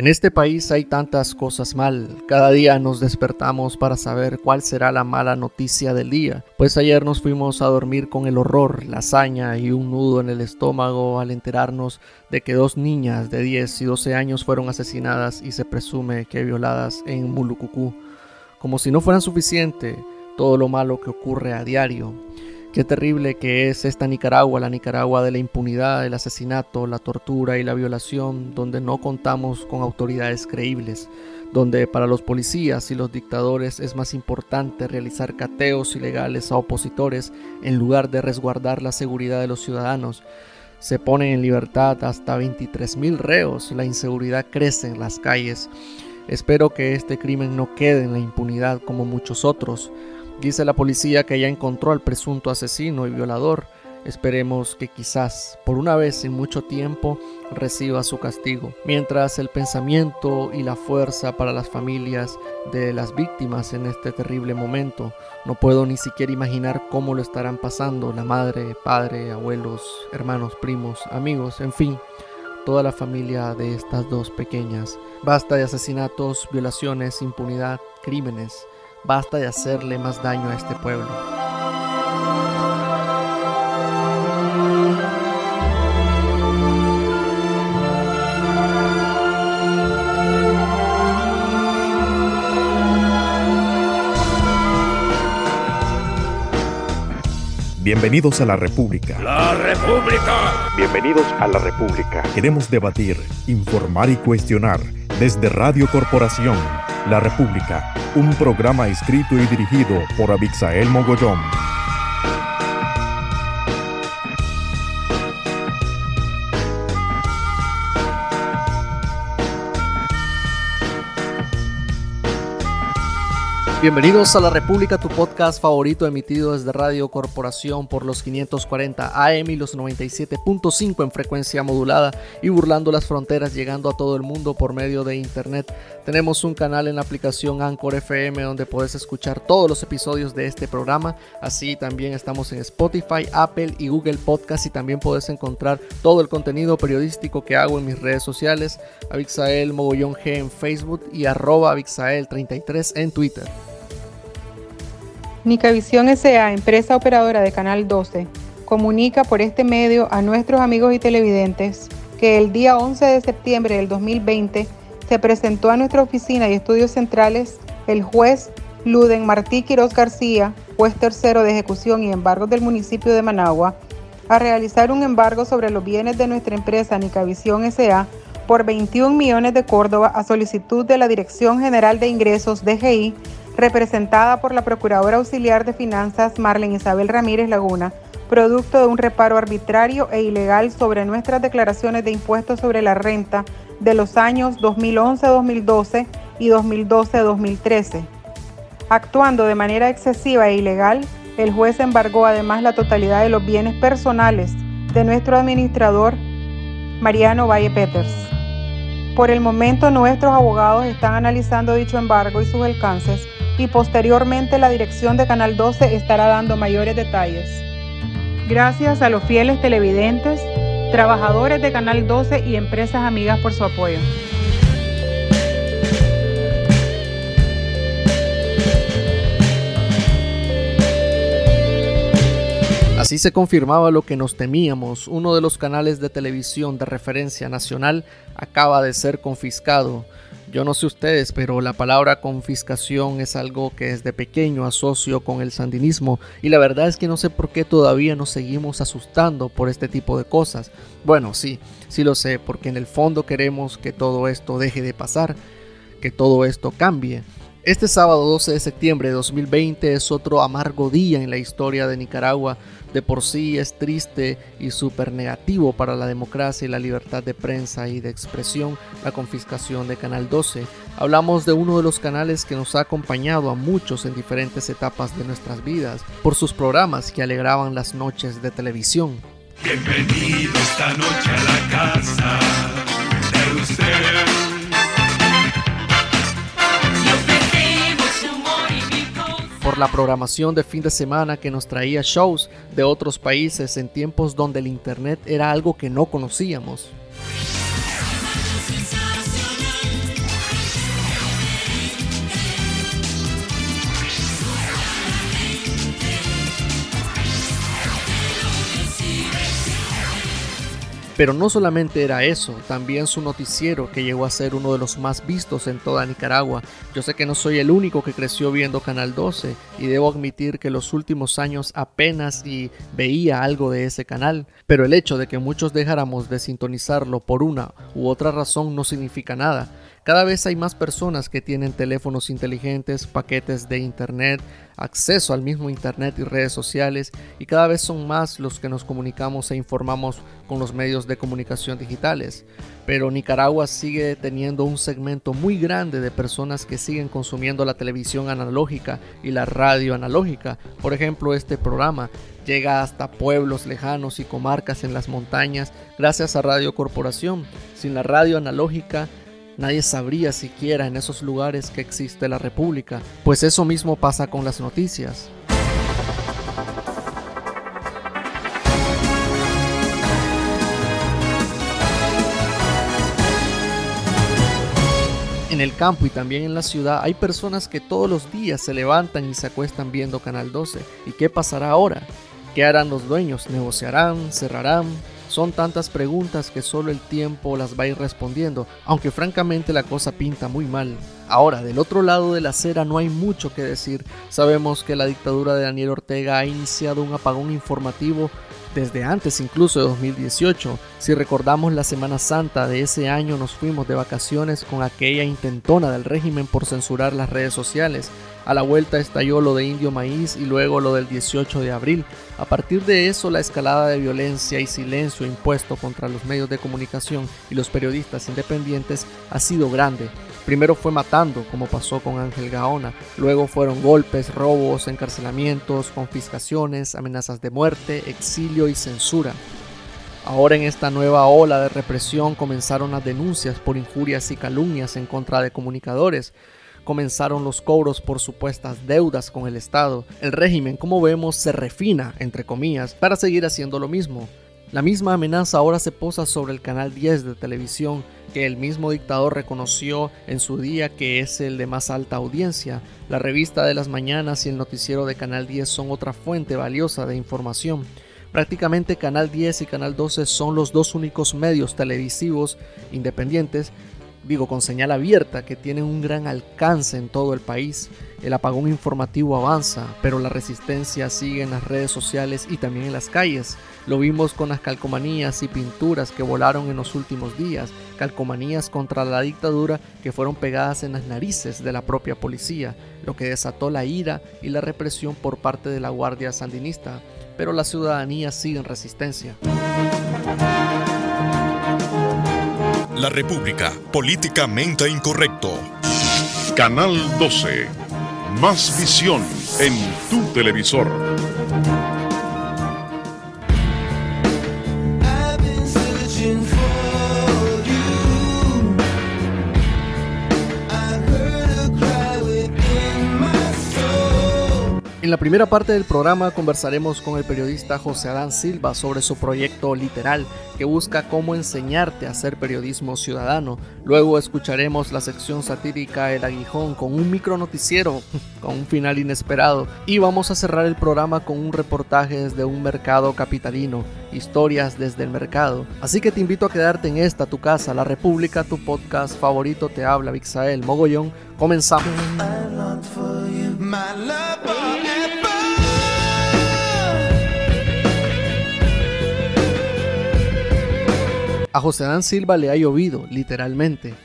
En este país hay tantas cosas mal. Cada día nos despertamos para saber cuál será la mala noticia del día. Pues ayer nos fuimos a dormir con el horror, la hazaña y un nudo en el estómago al enterarnos de que dos niñas de 10 y 12 años fueron asesinadas y se presume que violadas en Mulucucú. Como si no fueran suficiente todo lo malo que ocurre a diario. Qué terrible que es esta Nicaragua, la Nicaragua de la impunidad, el asesinato, la tortura y la violación, donde no contamos con autoridades creíbles, donde para los policías y los dictadores es más importante realizar cateos ilegales a opositores en lugar de resguardar la seguridad de los ciudadanos. Se ponen en libertad hasta 23.000 reos, la inseguridad crece en las calles. Espero que este crimen no quede en la impunidad como muchos otros. Dice la policía que ya encontró al presunto asesino y violador. Esperemos que quizás, por una vez en mucho tiempo, reciba su castigo. Mientras el pensamiento y la fuerza para las familias de las víctimas en este terrible momento, no puedo ni siquiera imaginar cómo lo estarán pasando la madre, padre, abuelos, hermanos, primos, amigos, en fin, toda la familia de estas dos pequeñas. Basta de asesinatos, violaciones, impunidad, crímenes. Basta de hacerle más daño a este pueblo. Bienvenidos a la República. La República. Bienvenidos a la República. Queremos debatir, informar y cuestionar desde Radio Corporación la República, un programa escrito y dirigido por Abixael Mogollón. Bienvenidos a La República, tu podcast favorito emitido desde Radio Corporación por los 540 AM y los 97.5 en frecuencia modulada y burlando las fronteras, llegando a todo el mundo por medio de Internet. Tenemos un canal en la aplicación Anchor FM donde puedes escuchar todos los episodios de este programa. Así también estamos en Spotify, Apple y Google Podcast y también puedes encontrar todo el contenido periodístico que hago en mis redes sociales, Abixael Mogollón G en Facebook y arroba Abixael33 en Twitter. Nicavisión SA, empresa operadora de Canal 12, comunica por este medio a nuestros amigos y televidentes que el día 11 de septiembre del 2020 se presentó a nuestra oficina y estudios centrales el juez Luden Martí Quiroz García, juez tercero de ejecución y embargos del municipio de Managua, a realizar un embargo sobre los bienes de nuestra empresa Nicavisión SA por 21 millones de Córdoba a solicitud de la Dirección General de Ingresos DGI representada por la Procuradora Auxiliar de Finanzas Marlene Isabel Ramírez Laguna, producto de un reparo arbitrario e ilegal sobre nuestras declaraciones de impuestos sobre la renta de los años 2011-2012 y 2012-2013. Actuando de manera excesiva e ilegal, el juez embargó además la totalidad de los bienes personales de nuestro administrador Mariano Valle Peters. Por el momento nuestros abogados están analizando dicho embargo y sus alcances y posteriormente la dirección de Canal 12 estará dando mayores detalles. Gracias a los fieles televidentes, trabajadores de Canal 12 y empresas amigas por su apoyo. Así se confirmaba lo que nos temíamos. Uno de los canales de televisión de referencia nacional acaba de ser confiscado. Yo no sé ustedes, pero la palabra confiscación es algo que desde pequeño asocio con el sandinismo y la verdad es que no sé por qué todavía nos seguimos asustando por este tipo de cosas. Bueno, sí, sí lo sé, porque en el fondo queremos que todo esto deje de pasar, que todo esto cambie. Este sábado 12 de septiembre de 2020 es otro amargo día en la historia de Nicaragua. De por sí es triste y súper negativo para la democracia y la libertad de prensa y de expresión la confiscación de Canal 12. Hablamos de uno de los canales que nos ha acompañado a muchos en diferentes etapas de nuestras vidas por sus programas que alegraban las noches de televisión. Bienvenido esta noche a la casa de usted. Por la programación de fin de semana que nos traía shows de otros países en tiempos donde el Internet era algo que no conocíamos. Pero no solamente era eso, también su noticiero que llegó a ser uno de los más vistos en toda Nicaragua. Yo sé que no soy el único que creció viendo Canal 12 y debo admitir que los últimos años apenas y veía algo de ese canal, pero el hecho de que muchos dejáramos de sintonizarlo por una u otra razón no significa nada. Cada vez hay más personas que tienen teléfonos inteligentes, paquetes de internet, acceso al mismo internet y redes sociales y cada vez son más los que nos comunicamos e informamos con los medios de comunicación digitales. Pero Nicaragua sigue teniendo un segmento muy grande de personas que siguen consumiendo la televisión analógica y la radio analógica. Por ejemplo, este programa llega hasta pueblos lejanos y comarcas en las montañas gracias a Radio Corporación. Sin la radio analógica Nadie sabría siquiera en esos lugares que existe la República, pues eso mismo pasa con las noticias. En el campo y también en la ciudad hay personas que todos los días se levantan y se acuestan viendo Canal 12. ¿Y qué pasará ahora? ¿Qué harán los dueños? ¿Negociarán? ¿Cerrarán? Son tantas preguntas que solo el tiempo las va a ir respondiendo, aunque francamente la cosa pinta muy mal. Ahora, del otro lado de la acera no hay mucho que decir. Sabemos que la dictadura de Daniel Ortega ha iniciado un apagón informativo desde antes incluso de 2018. Si recordamos la Semana Santa de ese año nos fuimos de vacaciones con aquella intentona del régimen por censurar las redes sociales. A la vuelta estalló lo de Indio Maíz y luego lo del 18 de abril. A partir de eso, la escalada de violencia y silencio impuesto contra los medios de comunicación y los periodistas independientes ha sido grande. Primero fue matando, como pasó con Ángel Gaona, luego fueron golpes, robos, encarcelamientos, confiscaciones, amenazas de muerte, exilio y censura. Ahora en esta nueva ola de represión comenzaron las denuncias por injurias y calumnias en contra de comunicadores, comenzaron los cobros por supuestas deudas con el Estado. El régimen, como vemos, se refina, entre comillas, para seguir haciendo lo mismo. La misma amenaza ahora se posa sobre el canal 10 de televisión, que el mismo dictador reconoció en su día que es el de más alta audiencia. La revista de las mañanas y el noticiero de Canal 10 son otra fuente valiosa de información. Prácticamente Canal 10 y Canal 12 son los dos únicos medios televisivos independientes digo, con señal abierta, que tienen un gran alcance en todo el país. El apagón informativo avanza, pero la resistencia sigue en las redes sociales y también en las calles. Lo vimos con las calcomanías y pinturas que volaron en los últimos días, calcomanías contra la dictadura que fueron pegadas en las narices de la propia policía, lo que desató la ira y la represión por parte de la Guardia Sandinista, pero la ciudadanía sigue en resistencia. La República, políticamente incorrecto. Canal 12. Más visión en tu televisor. En la primera parte del programa conversaremos con el periodista José Adán Silva sobre su proyecto literal que busca cómo enseñarte a hacer periodismo ciudadano. Luego escucharemos la sección satírica El Aguijón con un micro noticiero con un final inesperado y vamos a cerrar el programa con un reportaje desde un mercado capitalino, historias desde el mercado. Así que te invito a quedarte en esta tu casa, La República, tu podcast favorito te habla Vixael Mogollón. Comenzamos. A José Dan Silva le ha llovido, literalmente.